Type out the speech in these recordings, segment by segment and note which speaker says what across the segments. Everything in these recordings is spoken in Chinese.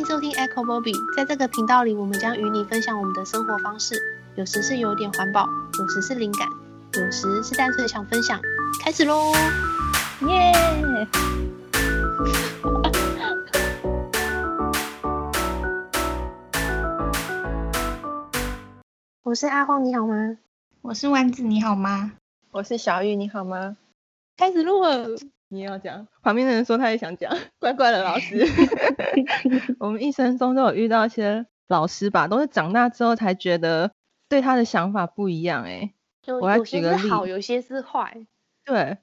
Speaker 1: 迎收听 Echo Bobby，在这个频道里，我们将与你分享我们的生活方式，有时是有点环保，有时是灵感，有时是单纯想分享。开始喽！耶！我是阿荒，你好吗？
Speaker 2: 我是丸子，你好吗？
Speaker 3: 我是小玉，你好吗？
Speaker 1: 开始录了。
Speaker 3: 你也要讲，旁边的人说他也想讲，怪怪的老师。我们一生中都有遇到一些老师吧，都是长大之后才觉得对他的想法不一样、欸。哎，我来举个例，有些是好，
Speaker 1: 有些是坏。
Speaker 3: 对，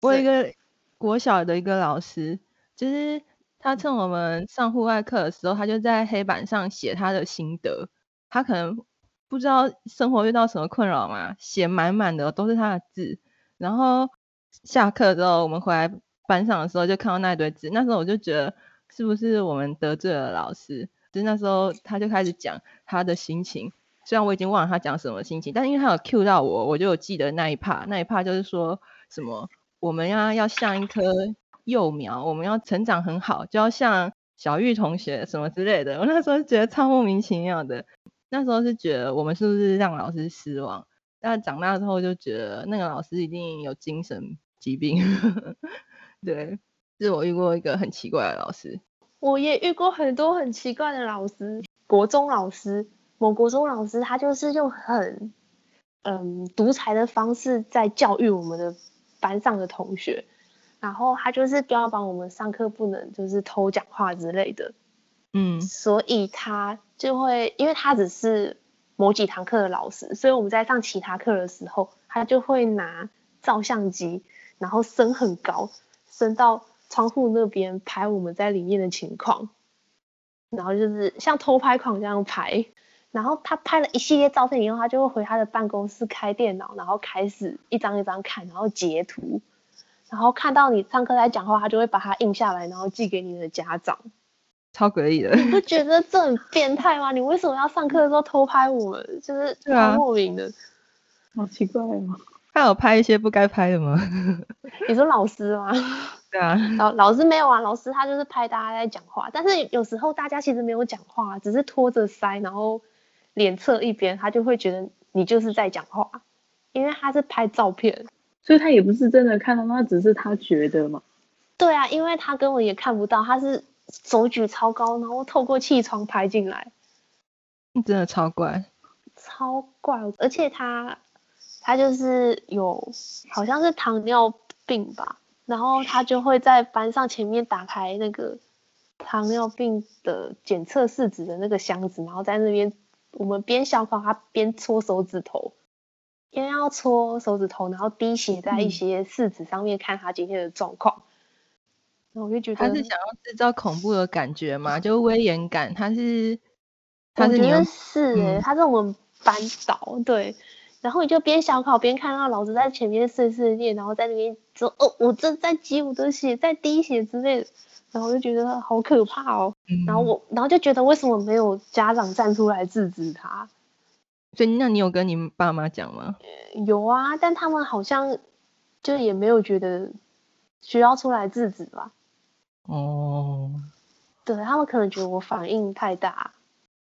Speaker 3: 我有一个国小的一个老师，就是他趁我们上户外课的时候，他就在黑板上写他的心得。他可能不知道生活遇到什么困扰嘛，写满满的都是他的字，然后。下课之后，我们回来班上的时候，就看到那一堆字。那时候我就觉得，是不是我们得罪了老师？就那时候他就开始讲他的心情，虽然我已经忘了他讲什么心情，但因为他有 cue 到我，我就有记得那一 part。那一 part 就是说什么，我们要要像一棵幼苗，我们要成长很好，就要像小玉同学什么之类的。我那时候觉得超莫名其妙的。那时候是觉得我们是不是让老师失望？但长大之后就觉得那个老师一定有精神疾病。对，是我遇过一个很奇怪的老师。
Speaker 1: 我也遇过很多很奇怪的老师。国中老师，某国中老师，他就是用很嗯独裁的方式在教育我们的班上的同学，然后他就是标榜我们上课不能就是偷讲话之类的。嗯，所以他就会，因为他只是。某几堂课的老师，所以我们在上其他课的时候，他就会拿照相机，然后升很高，升到窗户那边拍我们在里面的情况，然后就是像偷拍狂这样拍。然后他拍了一系列照片以后，他就会回他的办公室开电脑，然后开始一张一张看，然后截图，然后看到你上课在讲话，他就会把它印下来，然后寄给你的家长。
Speaker 3: 超诡异的，
Speaker 1: 你不觉得这很变态吗？你为什么要上课的时候偷拍我们？就是超莫名的，
Speaker 3: 好奇怪哦。他有拍一些不该拍的吗？
Speaker 1: 你说老师吗？
Speaker 3: 对啊，
Speaker 1: 老老师没有啊，老师他就是拍大家在讲话，但是有时候大家其实没有讲话，只是托着腮，然后脸侧一边，他就会觉得你就是在讲话，因为他是拍照片，
Speaker 2: 所以他也不是真的看到，那只是他觉得嘛。
Speaker 1: 对啊，因为他根本也看不到，他是。手举超高，然后透过气窗拍进来，
Speaker 3: 真的超怪，
Speaker 1: 超怪！而且他他就是有好像是糖尿病吧，然后他就会在班上前面打开那个糖尿病的检测试纸的那个箱子，然后在那边我们边小考他边搓手指头，因为要搓手指头，然后滴血在一些试纸上面，看他今天的状况。嗯我就觉得
Speaker 3: 他是想要制造恐怖的感觉嘛，就威严感。他是，
Speaker 1: 他是你们是他是我们班导对。然后你就边小考边看到老师在前面碎碎念，然后在那边说哦，我正在挤我的血，在滴血之类的。然后我就觉得好可怕哦。嗯、然后我，然后就觉得为什么没有家长站出来制止他？
Speaker 3: 所以那你有跟你爸妈讲吗？
Speaker 1: 有啊，但他们好像就也没有觉得需要出来制止吧。
Speaker 3: 哦，
Speaker 1: 对，他们可能觉得我反应太大，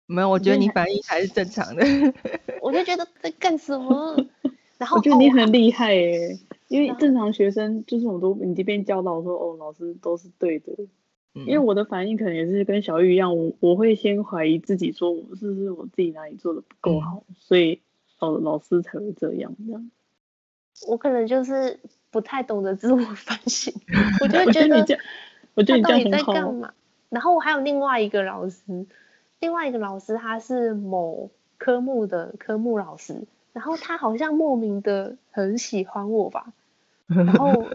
Speaker 3: 没有，我觉得你反应还是正常的。
Speaker 1: 我就觉得在干什么？然后
Speaker 2: 我觉得你很厉害耶，因为正常学生就是我都你这边教导说，哦，老师都是对的。嗯、因为我的反应可能也是跟小玉一样，我我会先怀疑自己，说我是不是我自己哪里做的不够好，嗯、所以哦，老师才会这样这样。
Speaker 1: 我可能就是不太懂得自我反省，我就觉得你这样。
Speaker 2: 我觉得你
Speaker 1: 到底在干嘛？然后我还有另外一个老师，另外一个老师他是某科目的科目老师，然后他好像莫名的很喜欢我吧，然后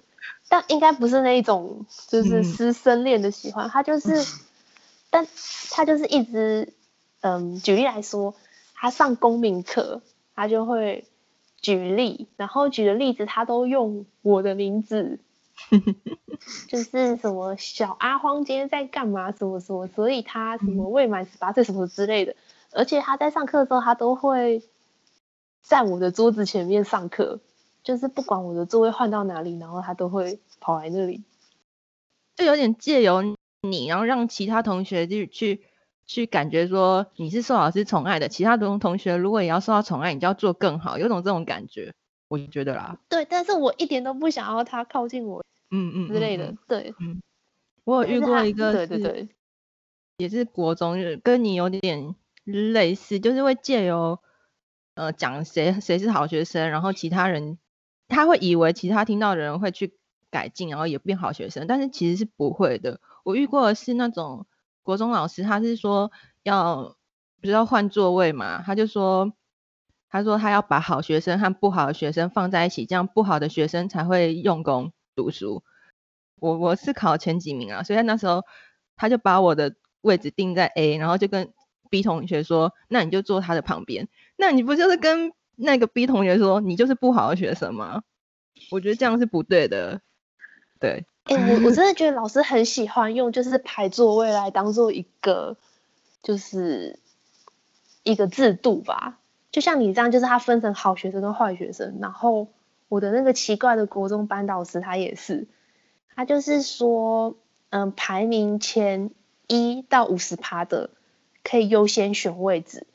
Speaker 1: 但应该不是那种就是师生恋的喜欢，他就是，但他就是一直嗯，举例来说，他上公民课，他就会举例，然后举的例子他都用我的名字。就是什么小阿荒今天在干嘛？什么什么，所以他什么未满十八岁什么之类的。而且他在上课的时候，他都会在我的桌子前面上课，就是不管我的座位换到哪里，然后他都会跑来那里，
Speaker 3: 就有点借由你，然后让其他同学就去去感觉说你是受老师宠爱的，其他同同学如果也要受到宠爱，你就要做更好，有种这种感觉，我觉得啦。
Speaker 1: 对，但是我一点都不想要他靠近我，
Speaker 3: 嗯嗯
Speaker 1: 之类的，对，
Speaker 3: 嗯，我有遇过一个，
Speaker 1: 对对对，
Speaker 3: 也是国中，跟你有点类似，就是会借由呃讲谁谁是好学生，然后其他人他会以为其他听到的人会去改进，然后也变好学生，但是其实是不会的。我遇过的是那种国中老师，他是说要不是要换座位嘛，他就说他说他要把好学生和不好的学生放在一起，这样不好的学生才会用功读书。我我是考前几名啊，所以那时候他就把我的位置定在 A，然后就跟 B 同学说，那你就坐他的旁边。那你不就是跟那个 B 同学说，你就是不好的学生吗？我觉得这样是不对的。对，
Speaker 1: 哎、我我真的觉得老师很喜欢用就是排座位来当做一个就是一个制度吧，就像你这样，就是他分成好学生跟坏学生。然后我的那个奇怪的国中班导师他也是，他就是说，嗯，排名前一到五十趴的可以优先选位置，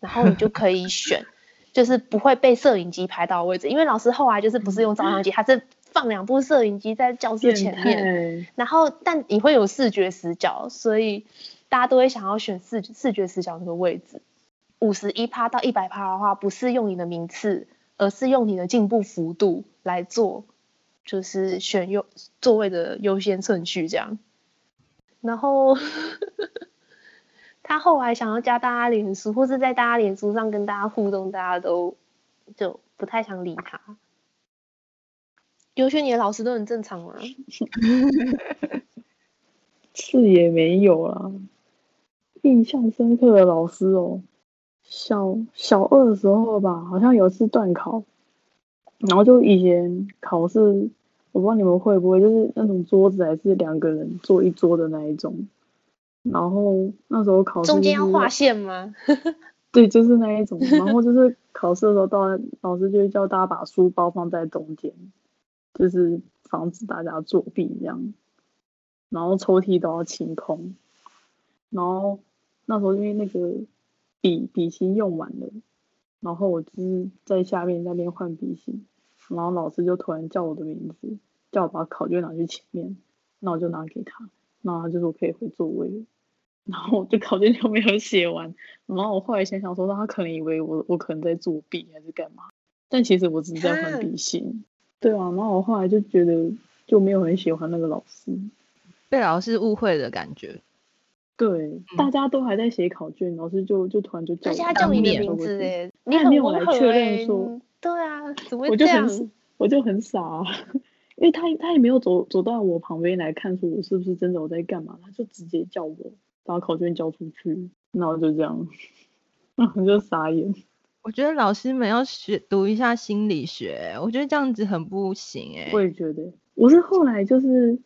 Speaker 1: 然后你就可以选，就是不会被摄影机拍到位置，因为老师后来就是不是用照相机，他是。放两部摄影机在教室前面，然后但你会有视觉死角，所以大家都会想要选视视觉死角那个位置。五十一趴到一百趴的话，不是用你的名次，而是用你的进步幅度来做，就是选优座位的优先顺序这样。然后 他后来想要加大家脸书，或是在大家脸书上跟大家互动，大家都就不太想理他。优轩，你的老师都很正常吗？
Speaker 2: 是也没有啦。印象深刻的老师哦，小小二的时候吧，好像有一次断考，然后就以前考试，我不知道你们会不会，就是那种桌子还是两个人坐一桌的那一种，然后那时候考试、就是、
Speaker 1: 中间要画线吗？
Speaker 2: 对，就是那一种，然后就是考试的时候，到老师就会叫大家把书包放在中间。就是防止大家作弊这样，然后抽屉都要清空，然后那时候因为那个笔笔芯用完了，然后我就是在下面那边换笔芯，然后老师就突然叫我的名字，叫我把考卷拿去前面，那我就拿给他，那他就说可以回座位，然后我就考卷就没有写完，然后我后来想想说，他可能以为我我可能在作弊还是干嘛，但其实我只是在换笔芯。对啊，然后我后来就觉得就没有很喜欢那个老师，
Speaker 3: 被老师误会的感觉。
Speaker 2: 对，嗯、大家都还在写考卷，老师就就突然就叫，他
Speaker 1: 叫你的名字哎，
Speaker 2: 你还没有来确认说。
Speaker 1: 对啊，怎么会
Speaker 2: 这样？我就很我就很傻、啊，因为他他也没有走走到我旁边来看说我是不是真的我在干嘛，他就直接叫我把考卷交出去，然后就这样，然后就傻眼。
Speaker 3: 我觉得老师们要学读一下心理学，我觉得这样子很不行哎。
Speaker 2: 我也觉得，我是后来就是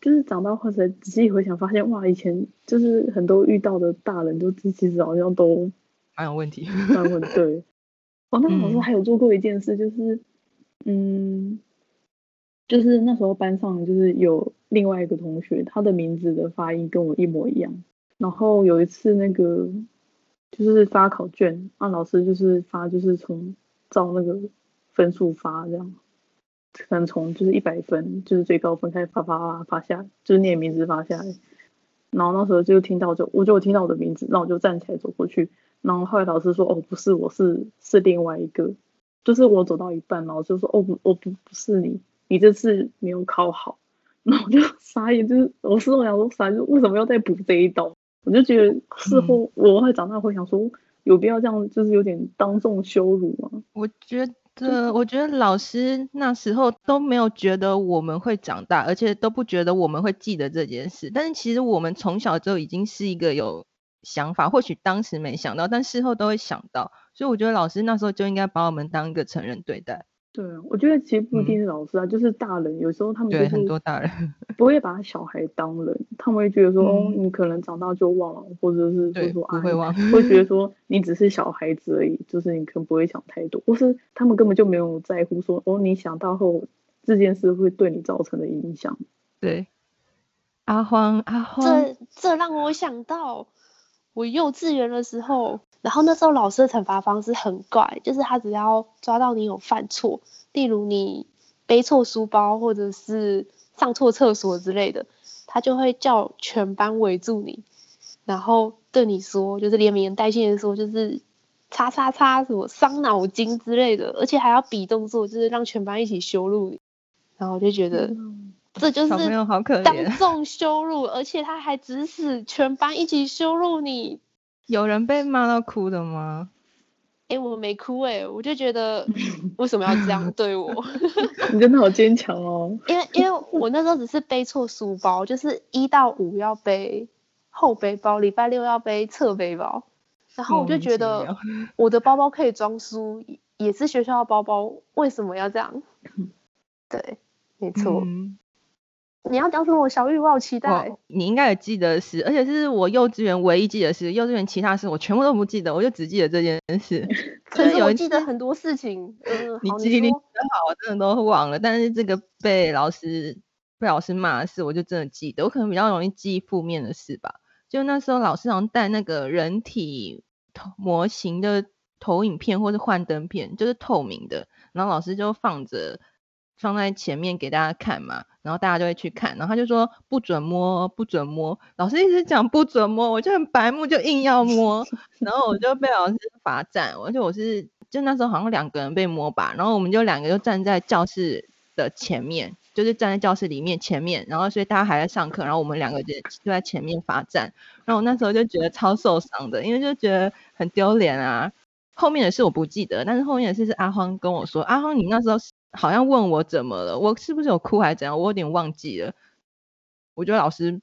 Speaker 2: 就是长大后才仔细回想，发现哇，以前就是很多遇到的大人都其实好像都
Speaker 3: 蛮有
Speaker 2: 问题。对，哦，那老师还有做过一件事，就是嗯，就是那时候班上就是有另外一个同学，他的名字的发音跟我一模一样，然后有一次那个。就是发考卷，让老师就是发，就是从照那个分数发这样，可能从就是一百分，就是最高分开始发发发发下来，就是念名字发下来。然后那时候就听到就我就有听到我的名字，然后我就站起来走过去。然后后来老师说：“哦，不是，我是是另外一个。”就是我走到一半，老师就说：“哦不，我不不是你，你这次没有考好。”然后我就傻眼，就是老师我想说傻，就为什么要再补这一刀？我就觉得事后我会长大会想说，有必要这样，就是有点当众羞辱吗？
Speaker 3: 我觉这，我觉得老师那时候都没有觉得我们会长大，而且都不觉得我们会记得这件事。但是其实我们从小就已经是一个有想法，或许当时没想到，但事后都会想到。所以我觉得老师那时候就应该把我们当一个成人对待。
Speaker 2: 对啊，我觉得其实不一定是老师啊，嗯、就是大人，有时候他们就是
Speaker 3: 很多大人。
Speaker 2: 不会把小孩当人，他们会觉得说，嗯、哦，你可能长大就忘了，或者是就说啊，
Speaker 3: 不会忘，
Speaker 2: 会觉得。说你只是小孩子而已，就是你可能不会想太多，或是他们根本就没有在乎说，哦，你想到后这件事会对你造成的影响。
Speaker 3: 对，阿荒，阿荒，
Speaker 1: 这这让我想到我幼稚园的时候，然后那时候老师的惩罚方式很怪，就是他只要抓到你有犯错，例如你背错书包或者是上错厕所之类的，他就会叫全班围住你，然后对你说，就是连名带姓的说，就是叉叉叉什么伤脑筋之类的，而且还要比动作，就是让全班一起羞辱你，然后我就觉得。嗯这就是当众羞辱，而且他还指使全班一起羞辱你。
Speaker 3: 有人被骂到哭的吗？
Speaker 1: 哎、欸，我没哭哎、欸，我就觉得 为什么要这样对我？
Speaker 2: 你真的好坚强哦。
Speaker 1: 因为因为我那时候只是背错书包，就是一到五要背后背包，礼拜六要背侧背包，然后我就觉得我的包包可以装书，也是学校的包包，为什么要这样？对，没错。嗯你要讲什么小玉？我好期待。
Speaker 3: 你应该也记得是，而且这是我幼稚园唯一记得是，幼稚园其他事我全部都不记得，我就只记得这件事。
Speaker 1: 可是我记得很多事情。
Speaker 3: 嗯，你记忆力真好，我真的都忘了。但是这个被老师被老师骂的事，我就真的记得。我可能比较容易记负面的事吧。就那时候老师好像带那个人体模型的投影片或是幻灯片，就是透明的，然后老师就放着。放在前面给大家看嘛，然后大家就会去看，然后他就说不准摸，不准摸。老师一直讲不准摸，我就很白目，就硬要摸，然后我就被老师罚站。而且我是就那时候好像两个人被摸吧，然后我们就两个就站在教室的前面，就是站在教室里面前面，然后所以大家还在上课，然后我们两个就就在前面罚站。然后我那时候就觉得超受伤的，因为就觉得很丢脸啊。后面的事我不记得，但是后面的事是阿荒跟我说，阿荒你那时候好像问我怎么了，我是不是有哭还是怎样？我有点忘记了。我觉得老师，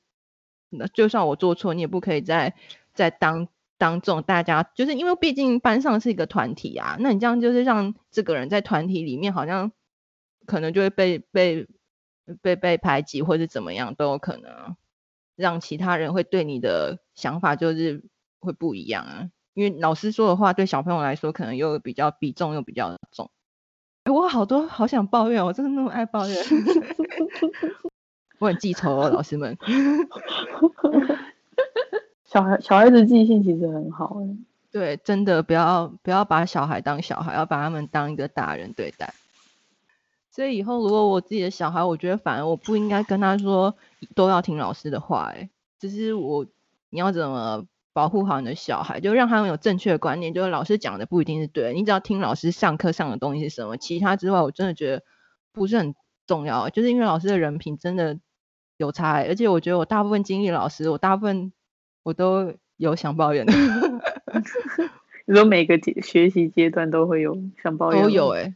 Speaker 3: 那就算我做错，你也不可以再再当当众大家，就是因为毕竟班上是一个团体啊，那你这样就是让这个人在团体里面好像可能就会被被被被排挤或者怎么样都有可能，让其他人会对你的想法就是会不一样啊。因为老师说的话对小朋友来说可能又比较比重又比较重。我好多好想抱怨，我真的那么爱抱怨。我很记仇哦，老师们。
Speaker 2: 小孩小孩子记性其实很好。
Speaker 3: 对，真的不要不要把小孩当小孩，要把他们当一个大人对待。所以以后如果我自己的小孩，我觉得反而我不应该跟他说都要听老师的话，哎，只是我你要怎么。保护好你的小孩，就让他们有正确的观念，就是老师讲的不一定是对的，你只要听老师上课上的东西是什么，其他之外我真的觉得不是很重要，就是因为老师的人品真的有差，而且我觉得我大部分经历老师，我大部分我都有想抱怨的。
Speaker 2: 你说每个阶学习阶段都会有想抱怨，
Speaker 3: 都有哎、欸，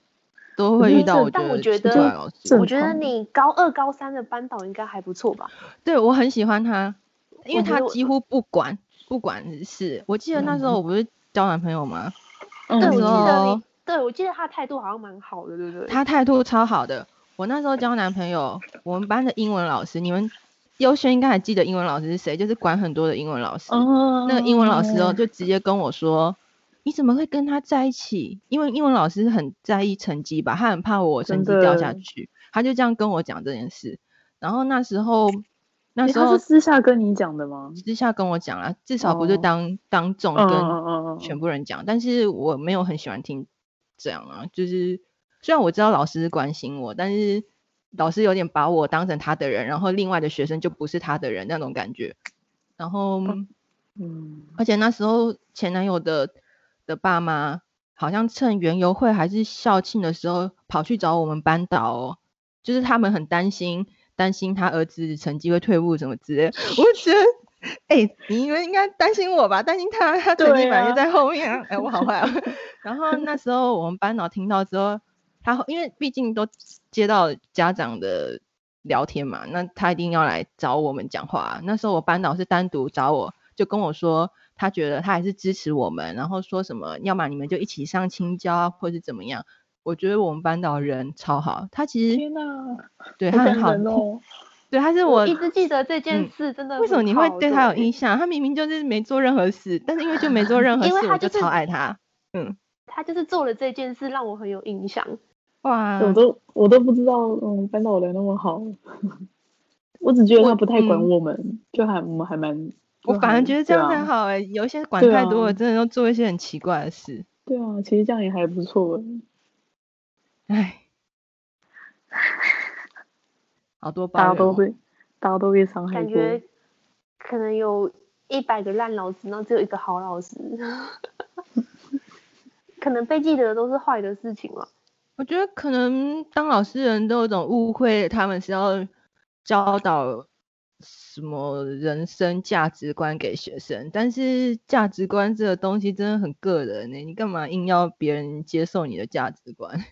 Speaker 3: 都会遇到。我
Speaker 1: 但我觉得，我觉得你高二高三的班导应该还不错吧？
Speaker 3: 对，我很喜欢他，因为他几乎不管。不管是，我记得那时候我不是交男朋友吗？
Speaker 1: 嗯、对，我记得，对，我记得他态度好像蛮好的，对不对？
Speaker 3: 他态度超好的。我那时候交男朋友，我们班的英文老师，你们优轩应该还记得英文老师是谁？就是管很多的英文老师。哦。那个英文老师哦，就直接跟我说：“你怎么会跟他在一起？”因为英文老师很在意成绩吧，他很怕我成绩掉下去，他就这样跟我讲这件事。然后那时候。那时候
Speaker 2: 是私下跟你讲的吗？
Speaker 3: 私下跟我讲啊，至少不是当、oh. 当众跟全部人讲。Oh. 但是我没有很喜欢听这样啊，就是虽然我知道老师关心我，但是老师有点把我当成他的人，然后另外的学生就不是他的人那种感觉。然后，嗯，而且那时候前男友的的爸妈好像趁园游会还是校庆的时候跑去找我们班导哦，就是他们很担心。担心他儿子成绩会退步什么之类，我觉得，哎、欸，你们应该担心我吧？担心他，他成绩反而在后面。哎、啊欸，我好坏啊！然后那时候我们班导听到之后，他因为毕竟都接到家长的聊天嘛，那他一定要来找我们讲话。那时候我班导是单独找我，就跟我说，他觉得他还是支持我们，然后说什么，要么你们就一起上清交，或是怎么样。我觉得我们班导人超好，他其实，天哪，对他很好，哦，对，他是我，我
Speaker 1: 一直记得这件事，真的，嗯。为
Speaker 3: 什么你会对他有印象？他明明就是没做任何事，但是因为就没做任 何事，就是，我就超爱他。嗯，
Speaker 1: 他就是做了这件事，让我很有印象。
Speaker 3: 哇，
Speaker 2: 我都我都不知道，嗯，班导人那么好。我只觉得他不太管我们，嗯、就还我们还蛮。
Speaker 3: 我反而觉得这样才好哎、欸，啊、有一些管太多了，真的要做一些很奇怪的事。
Speaker 2: 对啊，其实这样也还不错。
Speaker 3: 哎，好多
Speaker 2: 大家都会，大家都被伤害。
Speaker 1: 感觉可能有一百个烂老师，然后只有一个好老师。可能被记得的都是坏的事情了。
Speaker 3: 我觉得可能当老师人都有种误会，他们是要教导什么人生价值观给学生，但是价值观这个东西真的很个人呢、欸，你干嘛硬要别人接受你的价值观？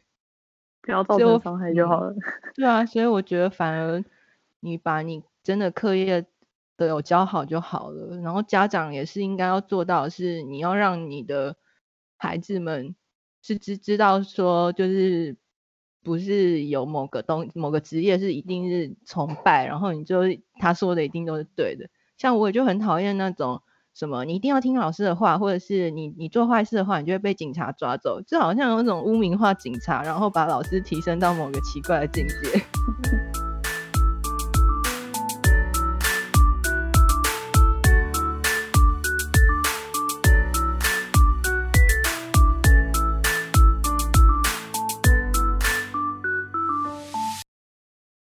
Speaker 2: 不要造成伤害就好了。
Speaker 3: 对啊，所以我觉得反而你把你真的课业都有教好就好了，然后家长也是应该要做到是，你要让你的。孩子们是知知道说，就是不是有某个东某个职业是一定是崇拜，然后你就他说的一定都是对的。像我就很讨厌那种什么，你一定要听老师的话，或者是你你做坏事的话，你就会被警察抓走，就好像有一种污名化警察，然后把老师提升到某个奇怪的境界。